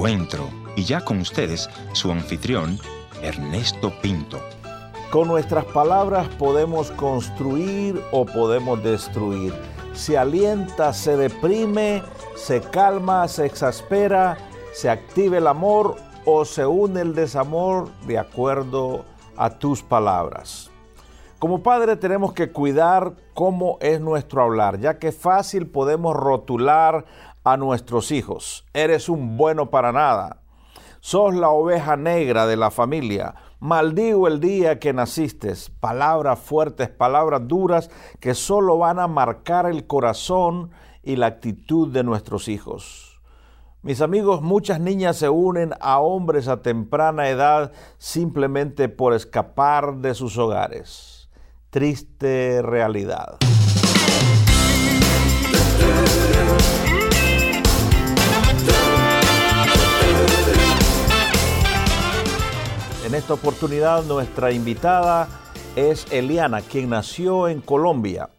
encuentro. Y ya con ustedes, su anfitrión, Ernesto Pinto. Con nuestras palabras podemos construir o podemos destruir. Se alienta, se deprime, se calma, se exaspera, se activa el amor o se une el desamor de acuerdo a tus palabras. Como padre tenemos que cuidar cómo es nuestro hablar, ya que fácil podemos rotular a nuestros hijos. Eres un bueno para nada. Sos la oveja negra de la familia. Maldigo el día que naciste. Palabras fuertes, palabras duras que solo van a marcar el corazón y la actitud de nuestros hijos. Mis amigos, muchas niñas se unen a hombres a temprana edad simplemente por escapar de sus hogares. Triste realidad. En esta oportunidad nuestra invitada es Eliana, quien nació en Colombia.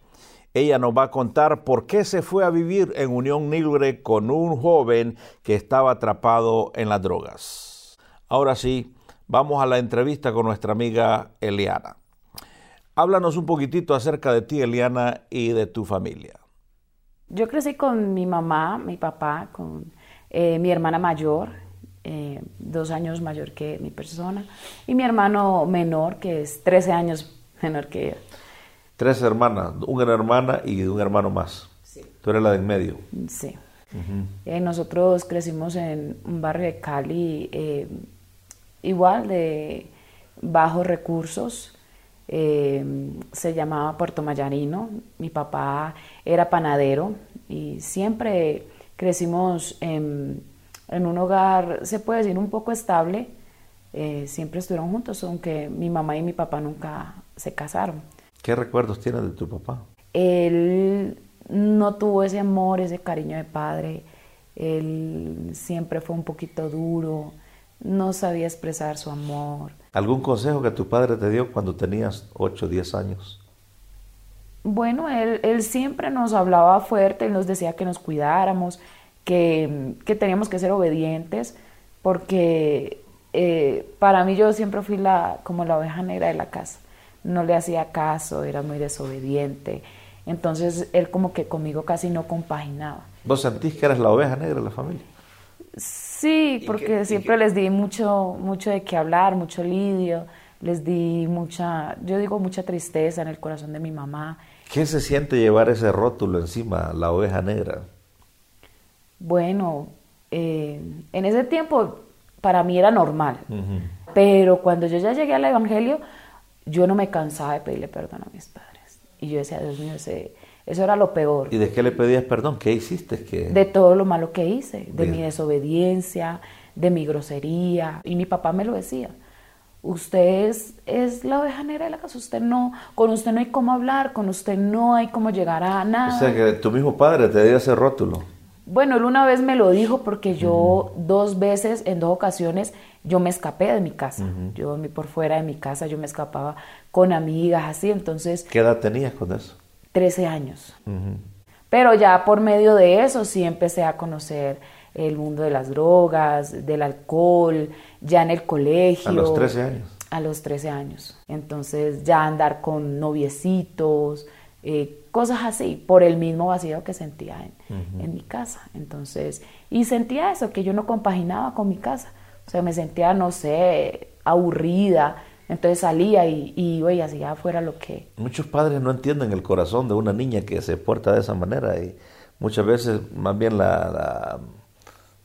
Ella nos va a contar por qué se fue a vivir en unión libre con un joven que estaba atrapado en las drogas. Ahora sí, vamos a la entrevista con nuestra amiga Eliana. Háblanos un poquitito acerca de ti, Eliana, y de tu familia. Yo crecí con mi mamá, mi papá, con eh, mi hermana mayor, eh, dos años mayor que mi persona, y mi hermano menor, que es 13 años menor que ella. Tres hermanas, una hermana y un hermano más. Sí. Tú eres la de en medio. Sí. Eh, nosotros crecimos en un barrio de Cali eh, igual de bajos recursos. se llamaba Puerto Mayarino. Mi papá era panadero y siempre crecimos en en un hogar, se puede decir, un poco estable. Eh, siempre estuvieron juntos, aunque mi mamá y mi papá nunca se casaron. ¿Qué recuerdos tienes de tu papá? Él no tuvo ese amor, ese cariño de padre. Él siempre fue un poquito duro, no sabía expresar su amor. ¿Algún consejo que tu padre te dio cuando tenías 8 o 10 años? Bueno, él, él siempre nos hablaba fuerte, él nos decía que nos cuidáramos, que, teníamos que ser obedientes, porque eh, para mí yo siempre fui la, como la oveja negra de la casa. No le hacía caso, era muy desobediente. Entonces él como que conmigo casi no compaginaba. ¿Vos sentís que eras la oveja negra de la familia? Sí, porque siempre les di mucho, mucho de qué hablar, mucho lidio, les di mucha, yo digo mucha tristeza en el corazón de mi mamá. ¿Qué se siente llevar ese rótulo encima, la oveja negra? Bueno, eh, en ese tiempo para mí era normal, pero cuando yo ya llegué al Evangelio, yo no me cansaba de pedirle perdón a mis padres. Y yo decía, Dios mío, eso era lo peor. ¿Y de qué le pedías perdón? ¿Qué hiciste? De todo lo malo que hice, de mi desobediencia, de mi grosería. Y mi papá me lo decía. Usted es, es, la oveja negra de la casa, usted no, con usted no hay cómo hablar, con usted no hay cómo llegar a nada. O sea que tu mismo padre te dio ese rótulo. Bueno, él una vez me lo dijo porque yo dos veces, en dos ocasiones, yo me escapé de mi casa. Yo por fuera de mi casa, yo me escapaba con amigas, así, entonces... ¿Qué edad tenías con eso? Trece años. Pero ya por medio de eso sí empecé a conocer el mundo de las drogas, del alcohol, ya en el colegio. ¿A los 13 años? A los 13 años. Entonces ya andar con noviecitos, eh, cosas así, por el mismo vacío que sentía en, mi casa. Entonces, y sentía eso, que yo no compaginaba con mi casa. O sea, me sentía, no sé, aburrida. Entonces salía y, y y hacía afuera lo que... Muchos padres no entienden el corazón de una niña que se porta de esa manera y muchas veces más bien la,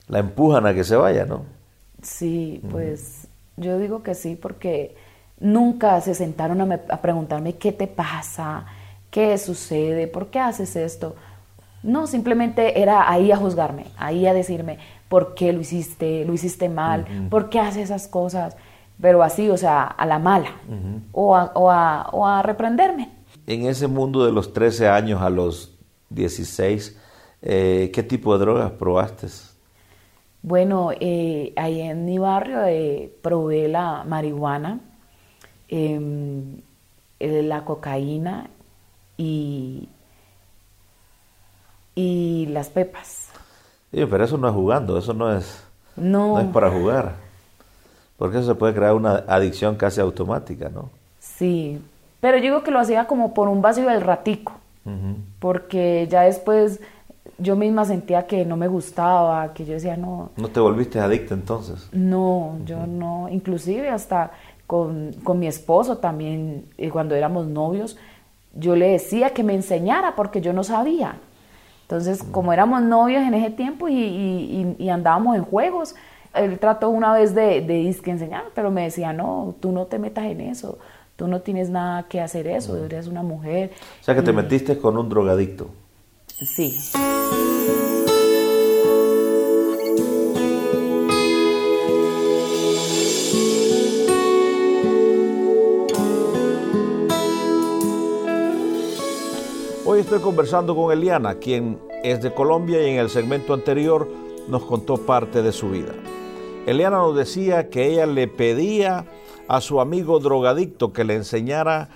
la, empujan a que se vaya, ¿no? Sí, pues yo digo que sí, porque nunca se sentaron a, a preguntarme qué te pasa, ¿Qué sucede? ¿Por qué haces esto? No, simplemente era ahí a juzgarme, ahí a decirme, ¿por qué lo hiciste? ¿Lo hiciste mal? ¿Por qué haces esas cosas? Pero así, o sea, a la mala, o, a, reprenderme. En ese mundo de los 13 años a los 16, eh, ¿qué tipo de drogas probaste? Bueno, eh, ahí en mi barrio eh, probé la marihuana, em, la cocaína y, y las pepas. Sí, pero eso no es jugando, eso no es No. No es para jugar. Porque eso se puede crear una adicción casi automática, ¿no? Sí, pero yo digo que lo hacía como por un vacío del ratico, porque ya después yo misma sentía que no me gustaba, que yo decía, no, ¿No te volviste adicta entonces? no, yo no, inclusive hasta con, con mi esposo también, eh, cuando éramos novios, yo le decía que me enseñara porque yo no sabía. Entonces, como éramos novios en ese tiempo y, y- y- y andábamos en juegos, él trató una vez de, de disque enseñar, pero me decía, no, tú no te metas en eso, tú no tienes nada que hacer eso, eres una mujer. O sea que te Y- metiste con un drogadicto. Sí. Estoy conversando con Eliana, quien es de Colombia y en el segmento anterior nos contó parte de su vida. Eliana nos decía que ella le pedía a su amigo drogadicto que le enseñara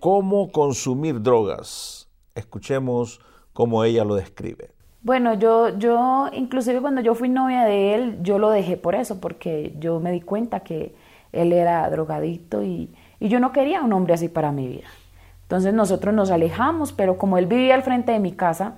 cómo consumir drogas. Escuchemos cómo ella lo describe. Bueno, yo, yo, inclusive cuando yo fui novia de él, yo lo dejé por eso, porque yo me di cuenta que él era drogadicto y, y yo no quería un hombre así para mi vida. Entonces nosotros nos alejamos, pero como él vivía al frente de mi casa,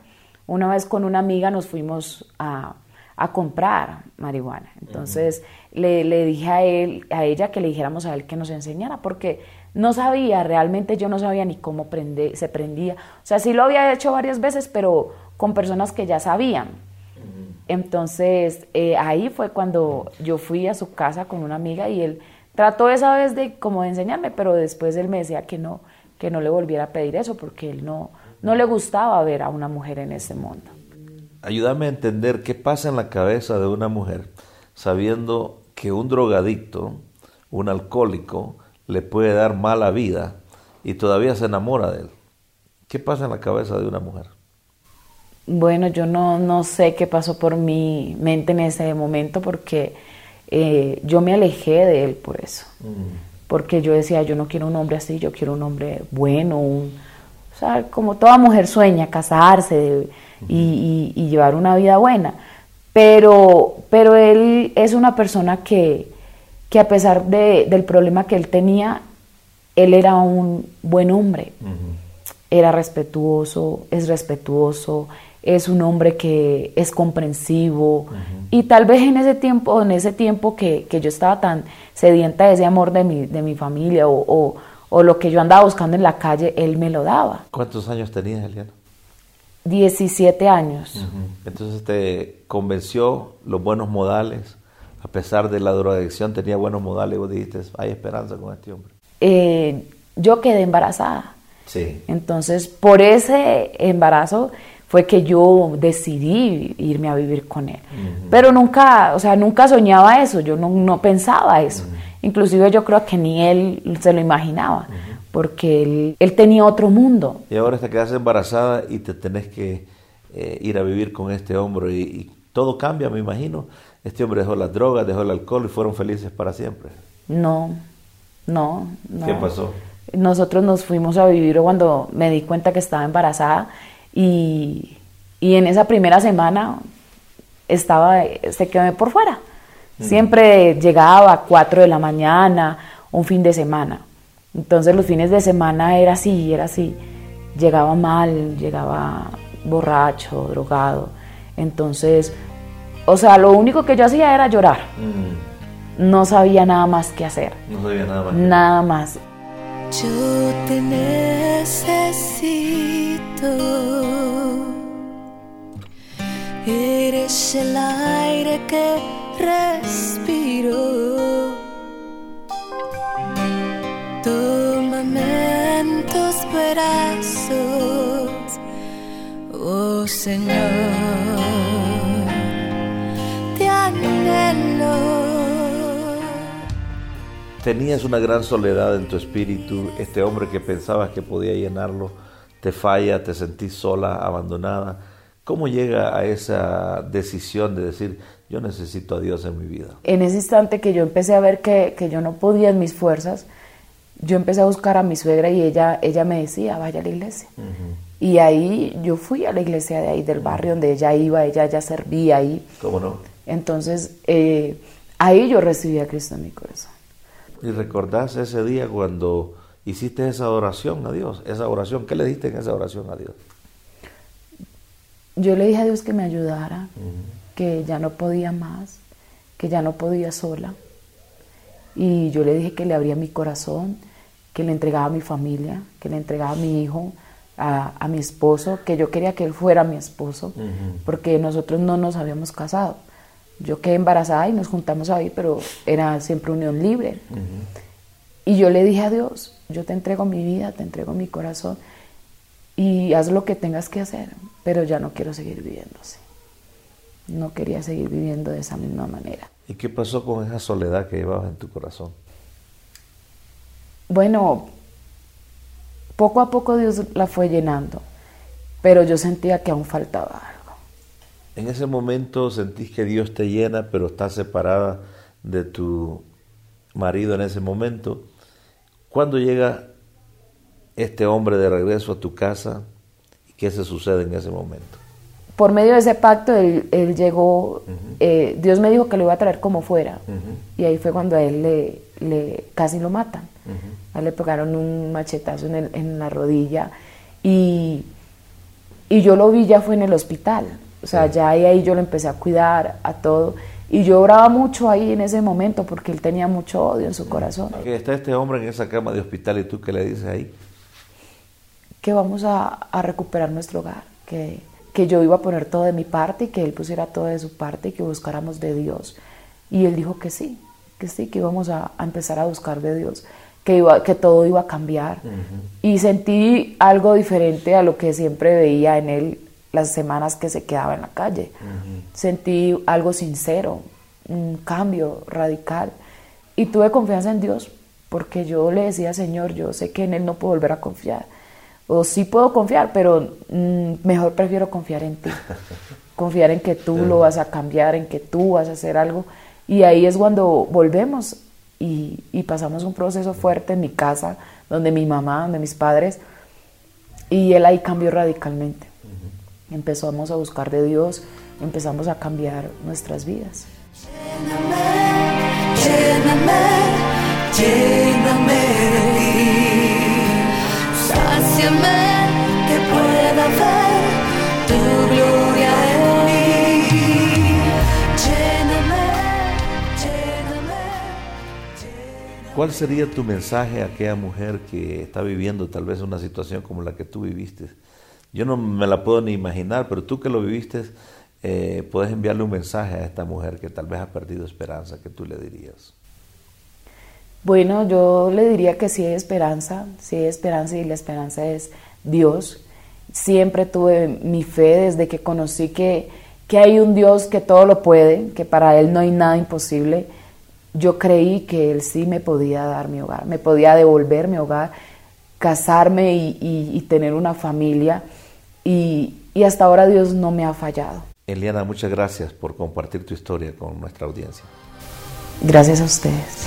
una vez con una amiga nos fuimos a, a comprar marihuana. Entonces le, le dije a él, a ella que le dijéramos a él que nos enseñara, porque no sabía, realmente yo no sabía ni cómo prende- se prendía. O sea, sí lo había hecho varias veces, pero con personas que ya sabían. Entonces eh, ahí fue cuando yo fui a su casa con una amiga y él trató esa vez de como de enseñarme, pero después él me decía que no, que no le volviera a pedir eso porque él no, no le gustaba ver a una mujer en ese mundo. Ayúdame a entender qué pasa en la cabeza de una mujer sabiendo que un drogadicto, un alcohólico, le puede dar mala vida y todavía se enamora de él. ¿Qué pasa en la cabeza de una mujer? Bueno, yo no, no sé qué pasó por mi mente en ese momento porque eh, yo me alejé de él por eso. Porque yo decía, yo no quiero un hombre así, yo quiero un hombre bueno, un, o sea, como toda mujer sueña, casarse y, y- y llevar una vida buena. Pero, pero él es una persona que, que a pesar de- del problema que él tenía, él era un buen hombre. Era respetuoso, es respetuoso, es un hombre que es comprensivo y tal vez en ese tiempo, en ese tiempo que, que yo estaba tan sedienta de ese amor de mi, de mi familia o, o- o lo que yo andaba buscando en la calle, él me lo daba. ¿Cuántos años tenías, Eliana? 17 años. Entonces te convenció los buenos modales, a pesar de la drogadicción tenía buenos modales y vos dijiste, hay esperanza con este hombre. Eh, yo quedé embarazada. Sí. Entonces, por ese embarazo fue que yo decidí irme a vivir con él. Pero nunca, o sea, nunca soñaba eso, yo no, no pensaba eso. Inclusive yo creo que ni él se lo imaginaba, porque él, él tenía otro mundo. Y ahora te quedas embarazada y te tenés que eh, ir a vivir con este hombre y, y todo cambia, me imagino. Este hombre dejó las drogas, dejó el alcohol y fueron felices para siempre. No, no, no. ¿Qué pasó? Nosotros nos fuimos a vivir cuando me di cuenta que estaba embarazada y, y en esa primera semana estaba, se quedó por fuera. Siempre llegaba a 4 de la mañana, un fin de semana. Entonces los fines de semana era así, era así. Llegaba mal, llegaba borracho, drogado. Entonces, o sea, lo único que yo hacía era llorar. No sabía nada más que hacer. No sabía nada más. Nada más. Yo te necesito. Eres el aire que respiro. Tómame en tus brazos, oh Señor. Tenías una gran soledad en tu espíritu, este hombre que pensabas que podía llenarlo, te falla, te sentís sola, abandonada. ¿Cómo llega a esa decisión de decir, yo necesito a Dios en mi vida? En ese instante que yo empecé a ver que, que yo no podía en mis fuerzas, yo empecé a buscar a mi suegra y ella, ella me decía, vaya a la iglesia. Y ahí yo fui a la iglesia de ahí del barrio donde ella iba, ella ya servía ahí. ¿Cómo no? Entonces, eh, ahí yo recibí a Cristo en mi corazón. ¿Y recordás ese día cuando hiciste esa oración a Dios? Esa oración, ¿qué le diste en esa oración a Dios? Yo le dije a Dios que me ayudara, que ya no podía más, que ya no podía sola. Y yo le dije que le abría mi corazón, que le entregaba a mi familia, que le entregaba a mi hijo, a, mi esposo, que yo quería que él fuera mi esposo, porque nosotros no nos habíamos casado. Yo quedé embarazada y nos juntamos ahí, pero era siempre unión libre. Y yo le dije a Dios, yo te entrego mi vida, te entrego mi corazón y haz lo que tengas que hacer, pero ya no quiero seguir viviendo así. No quería seguir viviendo de esa misma manera. ¿Y qué pasó con esa soledad que llevabas en tu corazón? Bueno, poco a poco Dios la fue llenando, pero yo sentía que aún faltaba. En ese momento sentís que Dios te llena, pero estás separada de tu marido en ese momento. ¿Cuándo llega este hombre de regreso a tu casa? ¿Y qué se sucede en ese momento? Por medio de ese pacto, él, llegó, eh, Dios me dijo que lo iba a traer como fuera. Y ahí fue cuando a él le, le casi lo matan. A él le pegaron un machetazo en, en la rodilla. Y, y, yo lo vi ya fue en el hospital. O sea, ya ahí, ahí yo lo empecé a cuidar, a todo. Y yo oraba mucho ahí en ese momento porque él tenía mucho odio en su corazón. está este hombre en esa cama de hospital y tú qué le dices ahí? Que vamos a, a recuperar nuestro hogar, que, que, yo iba a poner todo de mi parte y que él pusiera todo de su parte y que buscáramos de Dios. Y él dijo que sí, que sí, que íbamos a, a empezar a buscar de Dios, que, iba, que todo iba a cambiar. Y sentí algo diferente a lo que siempre veía en él las semanas que se quedaba en la calle. Sentí algo sincero, un cambio radical. Y tuve confianza en Dios, porque yo le decía, Señor, yo sé que en Él no puedo volver a confiar. O sí puedo confiar, pero mm, mejor prefiero confiar en ti. Confiar en que tú lo vas a cambiar, en que tú vas a hacer algo. Y ahí es cuando volvemos y, y pasamos un proceso fuerte en mi casa, donde mi mamá, donde mis padres, y él ahí cambió radicalmente empezamos a buscar de Dios, empezamos a cambiar nuestras vidas. que pueda ver tu gloria en mí. ¿Cuál sería tu mensaje a aquella mujer que está viviendo tal vez una situación como la que tú viviste? Yo no me la puedo ni imaginar, pero tú que lo viviste, eh, puedes enviarle un mensaje a esta mujer que tal vez ha perdido esperanza, que tú le dirías. Bueno, yo le diría que sí hay esperanza, sí hay esperanza y la esperanza es Dios. Siempre tuve mi fe desde que conocí que, que hay un Dios que todo lo puede, que para Él no hay nada imposible. Yo creí que Él sí me podía dar mi hogar, me podía devolver mi hogar, casarme y tener una familia y, hasta ahora Dios no me ha fallado. Eliana, muchas gracias por compartir tu historia con nuestra audiencia. Gracias a ustedes.